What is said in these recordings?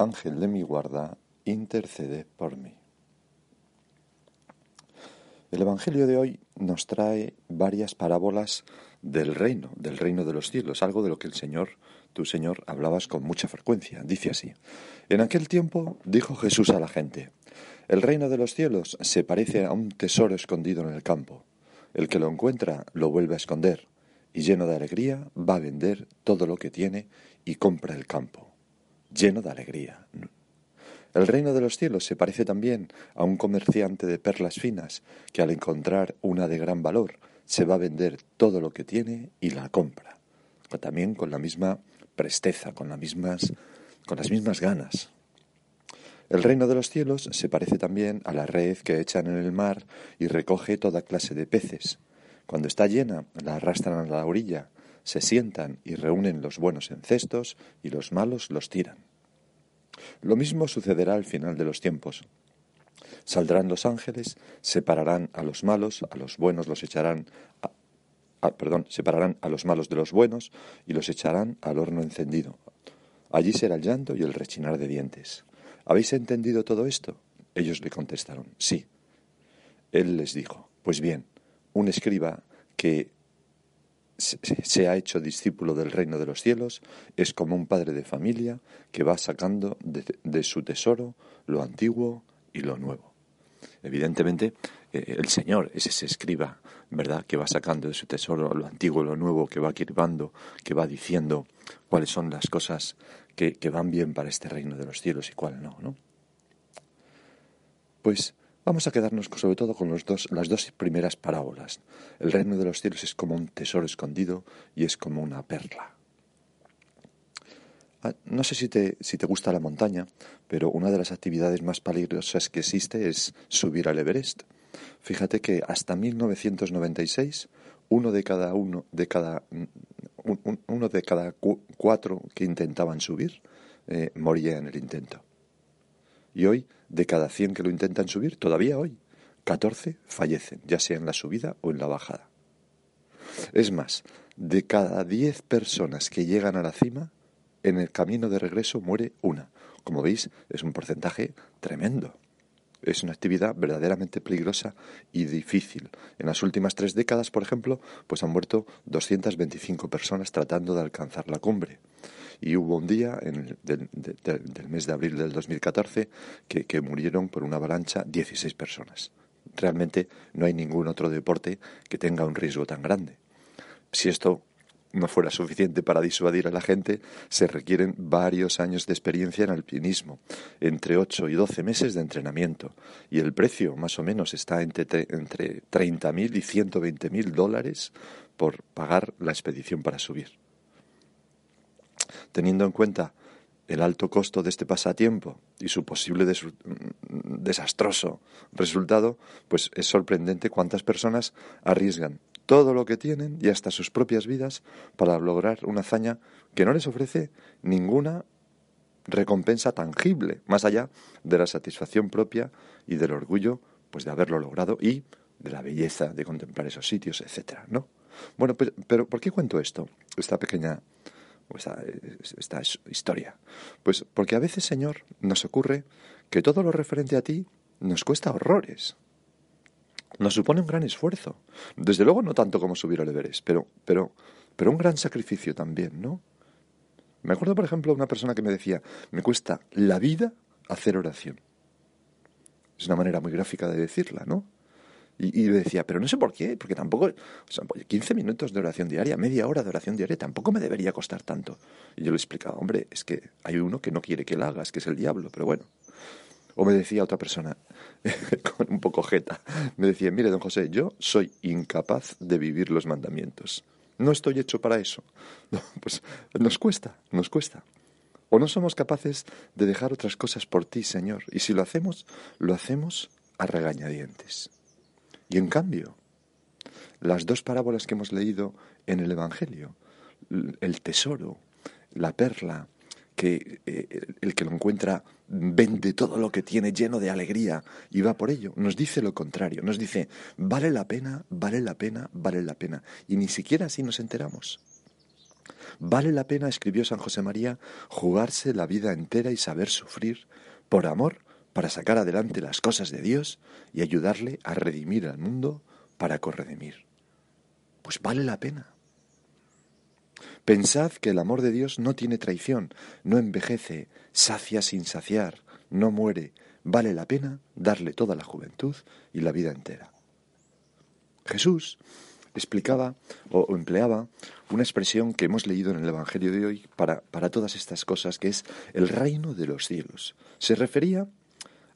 Ángel de mi guarda, intercede por mí. El Evangelio de hoy nos trae varias parábolas del reino, del reino de los cielos, algo de lo que el Señor, tu Señor, hablabas con mucha frecuencia. Dice así, en aquel tiempo dijo Jesús a la gente, el reino de los cielos se parece a un tesoro escondido en el campo. El que lo encuentra lo vuelve a esconder, y lleno de alegría va a vender todo lo que tiene y compra el campo lleno de alegría. El reino de los cielos se parece también a un comerciante de perlas finas que al encontrar una de gran valor se va a vender todo lo que tiene y la compra, también con la misma presteza, con, las mismas, con las mismas ganas. El reino de los cielos se parece también a la red que echan en el mar y recoge toda clase de peces. Cuando está llena, la arrastran a la orilla se sientan y reúnen los buenos en cestos y los malos los tiran. Lo mismo sucederá al final de los tiempos. Saldrán los ángeles, separarán a los malos, a los buenos los echarán perdón, separarán a los malos de los buenos y los echarán al horno encendido. Allí será el llanto y el rechinar de dientes. ¿Habéis entendido todo esto? Ellos le contestaron, sí. Él les dijo, pues bien, un escriba que se ha hecho discípulo del reino de los cielos, es como un padre de familia que va sacando de, su tesoro lo antiguo y lo nuevo. Evidentemente, eh, el Señor es ese escriba, ¿verdad?, que va sacando de su tesoro lo antiguo lo nuevo, que va quirvando, que va diciendo cuáles son las cosas que, que van bien para este reino de los cielos y cuál no, ¿no? Pues Vamos a quedarnos sobre todo con los dos, las dos primeras parábolas. El reino de los cielos es como un tesoro escondido y es como una perla. Ah, no sé si te, si te gusta la montaña, pero una de las actividades más peligrosas que existe es subir al Everest. Fíjate que hasta 1996 uno de cada uno de cada uno de cada cuatro que intentaban subir eh, moría en el intento. Y hoy, de cada 100 que lo intentan subir, todavía hoy, 14 fallecen, ya sea en la subida o en la bajada. Es más, de cada 10 personas que llegan a la cima, en el camino de regreso muere una. Como veis, es un porcentaje tremendo. Es una actividad verdaderamente peligrosa y difícil. En las últimas tres décadas, por ejemplo, pues han muerto 225 personas tratando de alcanzar la cumbre. Y hubo un día en del, mes de abril del 2014 que, que murieron por una avalancha 16 personas. Realmente no hay ningún otro deporte que tenga un riesgo tan grande. Si esto no fuera suficiente para disuadir a la gente, se requieren varios años de experiencia en alpinismo, entre 8 y 12 meses de entrenamiento, y el precio más o menos está entre, entre 30.000 y 120.000 dólares por pagar la expedición para subir. Teniendo en cuenta el alto costo de este pasatiempo y su posible desastroso resultado, pues es sorprendente cuántas personas arriesgan todo lo que tienen y hasta sus propias vidas para lograr una hazaña que no les ofrece ninguna recompensa tangible, más allá de la satisfacción propia y del orgullo pues de haberlo logrado y de la belleza de contemplar esos sitios, etcétera, ¿no? Bueno, pero, pero ¿por qué cuento esto? Esta pequeña esta, historia. Pues porque a veces, Señor, nos ocurre que todo lo referente a ti nos cuesta horrores nos supone un gran esfuerzo. Desde luego no tanto como subir al Everest, pero, pero, pero un gran sacrificio también, ¿no? Me acuerdo, por ejemplo, una persona que me decía, me cuesta la vida hacer oración. Es una manera muy gráfica de decirla, ¿no? Y, y decía, pero no sé por qué, porque tampoco, o sea, 15 minutos de oración diaria, media hora de oración diaria, tampoco me debería costar tanto. Y yo le explicaba, hombre, es que hay uno que no quiere que la hagas, que es el diablo, pero bueno. O me decía otra persona, con un poco jeta, me decía, mire, don José, yo soy incapaz de vivir los mandamientos. No estoy hecho para eso. pues nos cuesta, nos cuesta. O no somos capaces de dejar otras cosas por ti, Señor. Y si lo hacemos, lo hacemos a regañadientes. Y en cambio, las dos parábolas que hemos leído en el Evangelio, el tesoro, la perla, que eh, el que lo encuentra vende todo lo que tiene lleno de alegría y va por ello. Nos dice lo contrario, nos dice, vale la pena, vale la pena, vale la pena. Y ni siquiera así nos enteramos. Vale la pena, escribió San José María, jugarse la vida entera y saber sufrir por amor para sacar adelante las cosas de Dios y ayudarle a redimir al mundo para corredimir. Pues vale la pena. Pensad que el amor de Dios no tiene traición, no envejece, sacia sin saciar, no muere. Vale la pena darle toda la juventud y la vida entera. Jesús explicaba o, empleaba una expresión que hemos leído en el Evangelio de hoy para, para todas estas cosas, que es el reino de los cielos. Se refería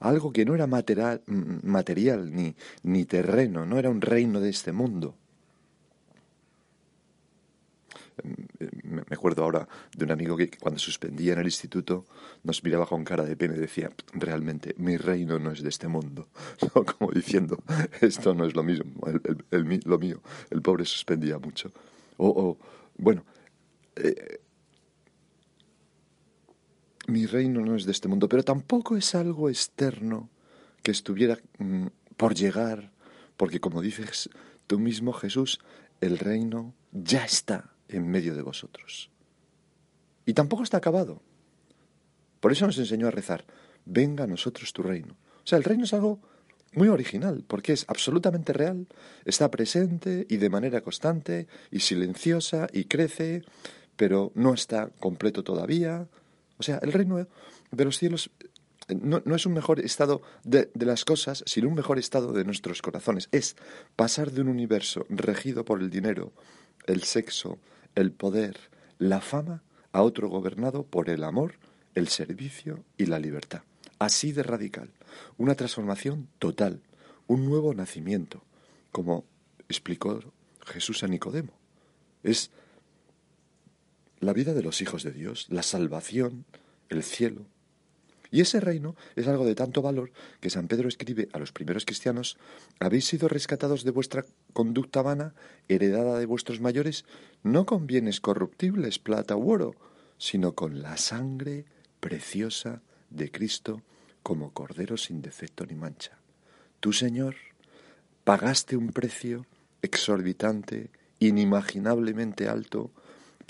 algo que no era material, ni, ni terreno, no era un reino de este mundo, me acuerdo ahora de un amigo que cuando suspendía en el instituto nos miraba con cara de pena y decía, realmente, mi reino no es de este mundo. Como diciendo, esto no es lo mismo, el, lo mío. El pobre suspendía mucho. O, bueno, eh, mi reino no es de este mundo, pero tampoco es algo externo que estuviera mm, por llegar, porque como dices tú mismo, Jesús, el reino ya está en medio de vosotros. Y tampoco está acabado. Por eso nos enseñó a rezar, venga a nosotros tu reino. O sea, el reino es algo muy original, porque es absolutamente real, está presente y de manera constante y silenciosa y crece, pero no está completo todavía. O sea, el reino de los cielos no, no es un mejor estado de, de, las cosas, sino un mejor estado de nuestros corazones. Es pasar de un universo regido por el dinero, el sexo, el poder, la fama a otro gobernado por el amor, el servicio y la libertad. Así de radical. Una transformación total, un nuevo nacimiento, como explicó Jesús a Nicodemo. Es la vida de los hijos de Dios, la salvación, el cielo, y ese reino es algo de tanto valor que San Pedro escribe a los primeros cristianos, habéis sido rescatados de vuestra conducta vana, heredada de vuestros mayores, no con bienes corruptibles, plata u oro, sino con la sangre preciosa de Cristo como cordero sin defecto ni mancha. Tú, Señor, pagaste un precio exorbitante, inimaginablemente alto,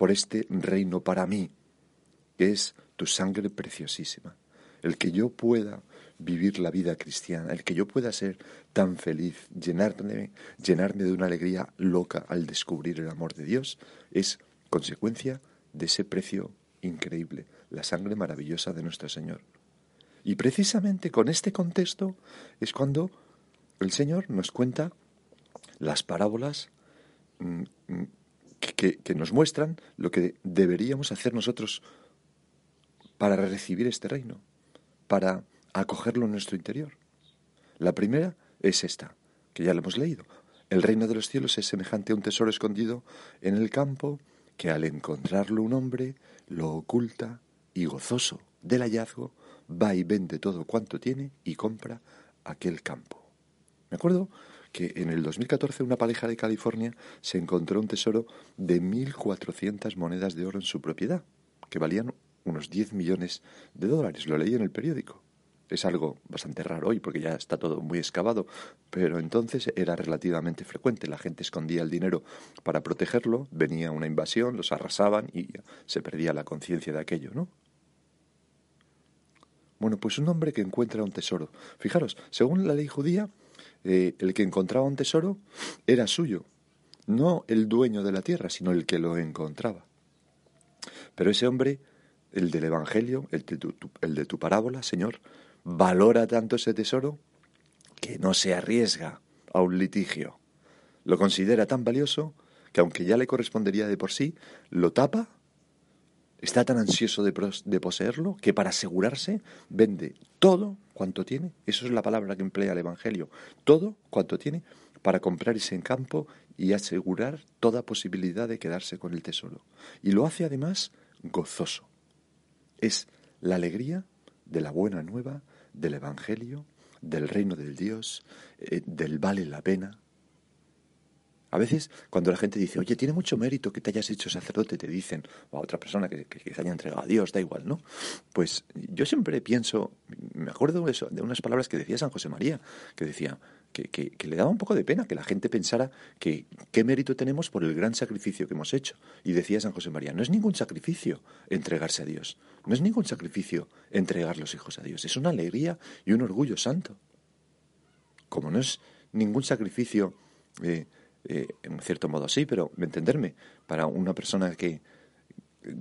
por este reino para mí, que es tu sangre preciosísima el que yo pueda vivir la vida cristiana, el que yo pueda ser tan feliz, llenarme, llenarme de una alegría loca al descubrir el amor de Dios, es consecuencia de ese precio increíble, la sangre maravillosa de nuestro Señor. Y precisamente con este contexto es cuando el Señor nos cuenta las parábolas mm, mm, que, nos muestran lo que deberíamos hacer nosotros para recibir este reino para acogerlo en nuestro interior. La primera es esta, que ya la hemos leído. El reino de los cielos es semejante a un tesoro escondido en el campo que al encontrarlo un hombre lo oculta y gozoso del hallazgo va y vende todo cuanto tiene y compra aquel campo. Me acuerdo que en el 2014 una pareja de California se encontró un tesoro de 1.400 monedas de oro en su propiedad, que valían unos 10 millones de dólares. Lo leí en el periódico. Es algo bastante raro hoy porque ya está todo muy excavado, pero entonces era relativamente frecuente. La gente escondía el dinero para protegerlo, venía una invasión, los arrasaban y se perdía la conciencia de aquello, ¿no? Bueno, pues un hombre que encuentra un tesoro. Fijaros, según la ley judía, eh, el que encontraba un tesoro era suyo, no el dueño de la tierra, sino el que lo encontraba. Pero ese hombre el del Evangelio, el de, tu, el de tu parábola, Señor, valora tanto ese tesoro que no se arriesga a un litigio. Lo considera tan valioso que aunque ya le correspondería de por sí, lo tapa, está tan ansioso de, poseerlo que para asegurarse vende todo cuanto tiene, eso es la palabra que emplea el Evangelio, todo cuanto tiene para comprar ese campo y asegurar toda posibilidad de quedarse con el tesoro. Y lo hace además gozoso. Es la alegría de la buena nueva, del Evangelio, del reino del Dios, eh, del vale la pena. A veces, cuando la gente dice, oye, tiene mucho mérito que te hayas hecho sacerdote, te dicen, o a otra persona que, que, se haya entregado a Dios, da igual, ¿no? Pues yo siempre pienso, me acuerdo de, eso, de unas palabras que decía San José María, que decía, que, que, le daba un poco de pena que la gente pensara que qué mérito tenemos por el gran sacrificio que hemos hecho. Y decía San José María, no es ningún sacrificio entregarse a Dios, no es ningún sacrificio entregar los hijos a Dios, es una alegría y un orgullo santo. Como no es ningún sacrificio, eh, eh, en cierto modo sí, pero entenderme, para una persona que eh,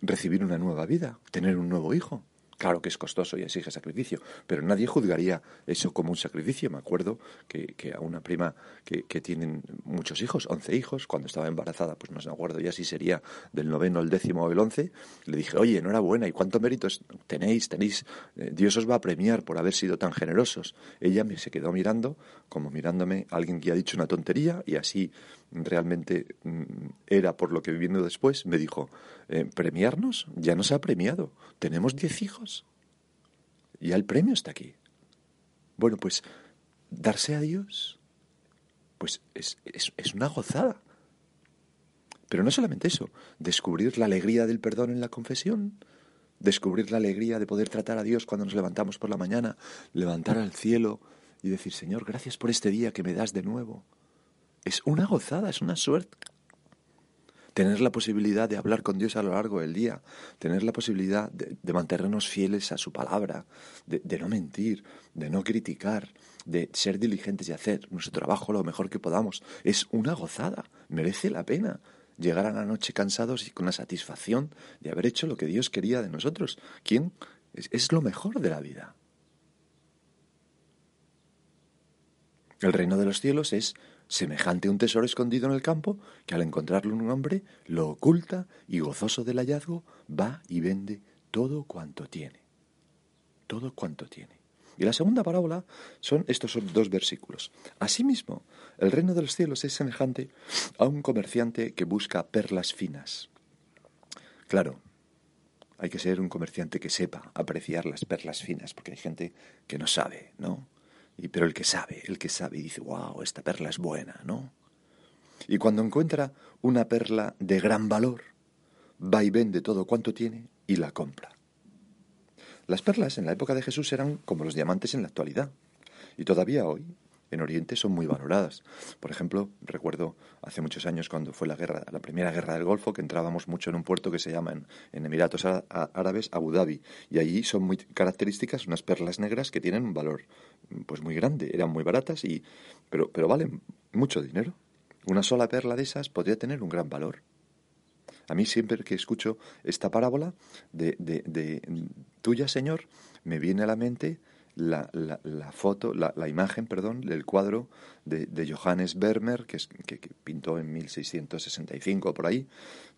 recibir una nueva vida, tener un nuevo hijo, Claro que es costoso y exige sacrificio, pero nadie juzgaría eso como un sacrificio. Me acuerdo que, a una prima que, que, tienen muchos hijos, once hijos, cuando estaba embarazada, pues no se acuerdo ya si sería del noveno, el décimo o el once, le dije, oye, enhorabuena, ¿y cuántos méritos tenéis? Tenéis, eh, Dios os va a premiar por haber sido tan generosos. Ella me se quedó mirando, como mirándome a alguien que ha dicho una tontería, y así realmente mm, era por lo que viviendo después, me dijo, eh, premiarnos, ya nos ha premiado, tenemos diez hijos, ya el premio está aquí. Bueno, pues darse a Dios, pues es, es, es una gozada. Pero no solamente eso, descubrir la alegría del perdón en la confesión, descubrir la alegría de poder tratar a Dios cuando nos levantamos por la mañana, levantar al cielo y decir, Señor, gracias por este día que me das de nuevo. Es una gozada, es una suerte. Tener la posibilidad de hablar con Dios a lo largo del día, tener la posibilidad de, mantenernos fieles a su palabra, de, no mentir, de no criticar, de ser diligentes y hacer nuestro trabajo lo mejor que podamos, es una gozada, merece la pena llegar a la noche cansados y con la satisfacción de haber hecho lo que Dios quería de nosotros. ¿Quién? Es, lo mejor de la vida. El reino de los cielos es semejante a un tesoro escondido en el campo, que al encontrarlo un hombre lo oculta y gozoso del hallazgo va y vende todo cuanto tiene. Todo cuanto tiene. Y la segunda parábola son estos dos versículos. Asimismo, el reino de los cielos es semejante a un comerciante que busca perlas finas. Claro, hay que ser un comerciante que sepa apreciar las perlas finas, porque hay gente que no sabe, ¿no? Y, pero el que sabe, el que sabe y dice, wow, esta perla es buena, ¿no? Y cuando encuentra una perla de gran valor, va y vende todo cuanto tiene y la compra. Las perlas en la época de Jesús eran como los diamantes en la actualidad. Y todavía hoy en Oriente son muy valoradas. Por ejemplo, recuerdo hace muchos años cuando fue la guerra, la primera guerra del Golfo, que entrábamos mucho en un puerto que se llama en, Emiratos Árabes Abu Dhabi, y allí son muy características unas perlas negras que tienen un valor pues muy grande, eran muy baratas y pero pero valen mucho dinero. Una sola perla de esas podría tener un gran valor. A mí siempre que escucho esta parábola de, tuya, Señor, me viene a la mente la, la, foto, la, la, imagen, perdón, del cuadro de, de Johannes Vermeer, que, es, que, pintó en 1665 por ahí,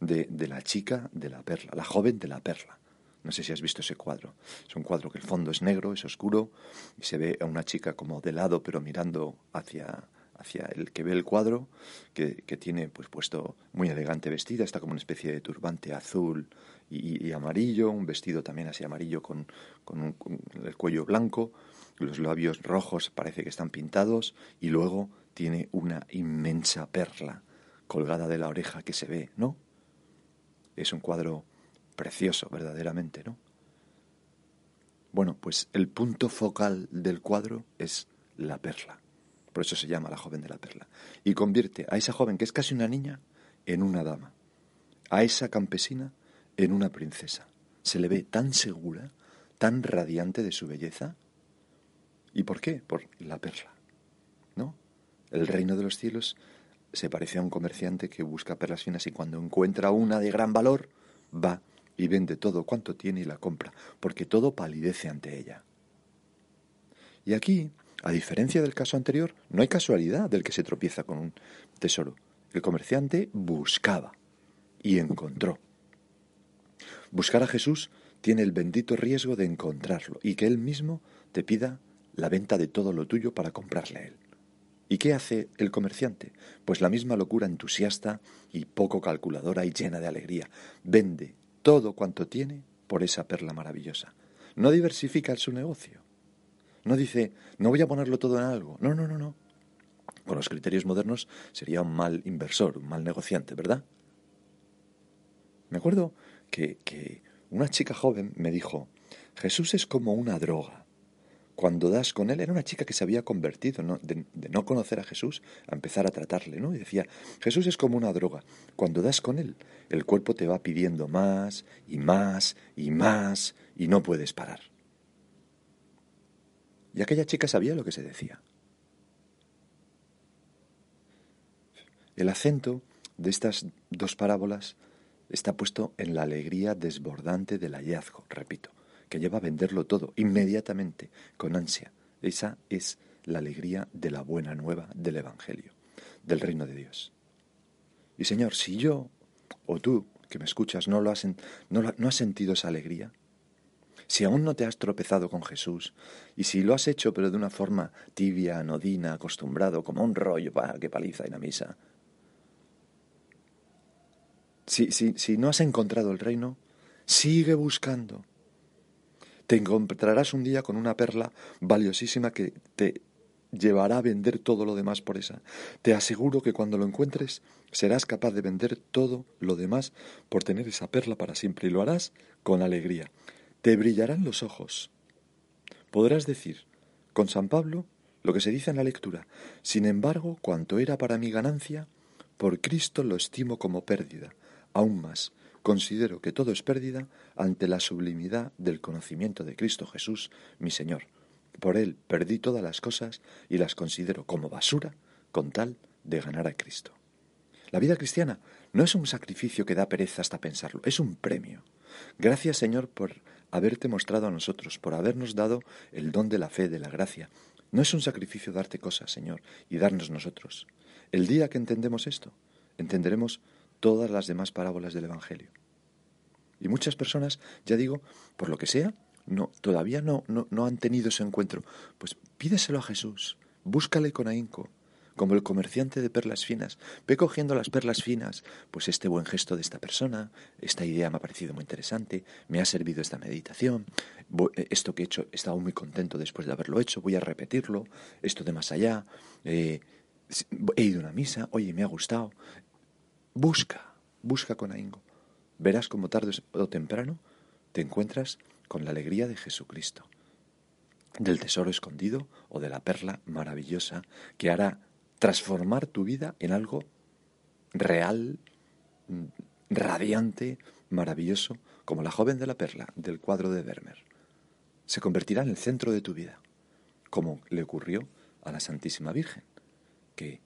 de, de la chica de la perla, la joven de la perla. No sé si has visto ese cuadro. Es un cuadro que el fondo es negro, es oscuro, y se ve a una chica como de lado, pero mirando hacia, hacia el que ve el cuadro, que, que, tiene pues puesto muy elegante vestida, está como una especie de turbante azul y, amarillo, un vestido también así amarillo con, con, el cuello blanco, los labios rojos parece que están pintados y luego tiene una inmensa perla colgada de la oreja que se ve, ¿no? Es un cuadro precioso, verdaderamente, ¿no? Bueno, pues el punto focal del cuadro es la perla. Por eso se llama la joven de la perla. Y convierte a esa joven, que es casi una niña, en una dama. A esa campesina en una princesa. Se le ve tan segura, tan radiante de su belleza. ¿Y por qué? Por la perla. ¿No? El reino de los cielos se parece a un comerciante que busca perlas finas y cuando encuentra una de gran valor, va y vende todo cuanto tiene y la compra, porque todo palidece ante ella. Y aquí, a diferencia del caso anterior, no hay casualidad del que se tropieza con un tesoro. El comerciante buscaba y encontró. Buscar a Jesús tiene el bendito riesgo de encontrarlo y que Él mismo te pida la venta de todo lo tuyo para comprarle a Él. ¿Y qué hace el comerciante? Pues la misma locura entusiasta y poco calculadora y llena de alegría. Vende todo cuanto tiene por esa perla maravillosa. No diversifica su negocio. No dice, no voy a ponerlo todo en algo. No, no, no, no. Con los criterios modernos sería un mal inversor, un mal negociante, ¿verdad? Me acuerdo que, una chica joven me dijo, Jesús es como una droga. Cuando das con él, era una chica que se había convertido, De, de, no conocer a Jesús, a empezar a tratarle, ¿no? Y decía, Jesús es como una droga. Cuando das con él, el cuerpo te va pidiendo más y más y más y no puedes parar. Y aquella chica sabía lo que se decía. El acento de estas dos parábolas está puesto en la alegría desbordante del hallazgo, repito, que lleva a venderlo todo inmediatamente, con ansia. Esa es la alegría de la buena nueva del Evangelio, del reino de Dios. Y Señor, si yo o tú que me escuchas no, lo has, sentido esa alegría, si aún no te has tropezado con Jesús, y si lo has hecho pero de una forma tibia, anodina, acostumbrado, como un rollo, que paliza en la misa, si, si, si no has encontrado el reino, sigue buscando. Te encontrarás un día con una perla valiosísima que te llevará a vender todo lo demás por esa. Te aseguro que cuando lo encuentres serás capaz de vender todo lo demás por tener esa perla para siempre y lo harás con alegría te brillarán los ojos. Podrás decir, con San Pablo, lo que se dice en la lectura, sin embargo, cuanto era para mi ganancia, por Cristo lo estimo como pérdida. Aún más, considero que todo es pérdida ante la sublimidad del conocimiento de Cristo Jesús, mi Señor. Por Él perdí todas las cosas y las considero como basura con tal de ganar a Cristo. La vida cristiana no es un sacrificio que da pereza hasta pensarlo, es un premio. Gracias Señor por haberte mostrado a nosotros, por habernos dado el don de la fe, de la gracia. No es un sacrificio darte cosas, Señor, y darnos nosotros. El día que entendemos esto, entenderemos todas las demás parábolas del Evangelio. Y muchas personas, ya digo, por lo que sea, no, todavía no, no, no han tenido ese encuentro. Pues pídeselo a Jesús, búscale con ahínco, como el comerciante de perlas finas. Ve cogiendo las perlas finas, pues este buen gesto de esta persona, esta idea me ha parecido muy interesante, me ha servido esta meditación, eh, esto que he hecho, he estado muy contento después de haberlo hecho, voy a repetirlo, esto de más allá, eh, he ido a una misa, oye, me ha gustado. Busca, busca con ahínco. Verás como tarde o temprano te encuentras con la alegría de Jesucristo, del tesoro escondido o de la perla maravillosa que hará transformar tu vida en algo real, radiante, maravilloso, como la joven de la perla del cuadro de Vermeer. Se convertirá en el centro de tu vida, como le ocurrió a la Santísima Virgen, que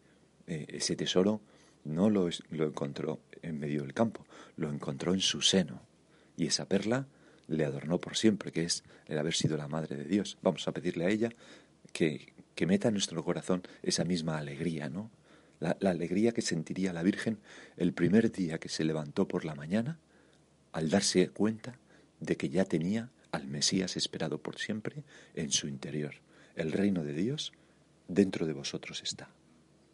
eh, ese tesoro no lo, lo encontró en medio del campo, lo encontró en su seno, y esa perla le adornó por siempre, que es el haber sido la Madre de Dios. Vamos a pedirle a ella que, que meta en nuestro corazón esa misma alegría, ¿no? La, la, alegría que sentiría la Virgen el primer día que se levantó por la mañana al darse cuenta de que ya tenía al Mesías esperado por siempre en su interior. El reino de Dios dentro de vosotros está.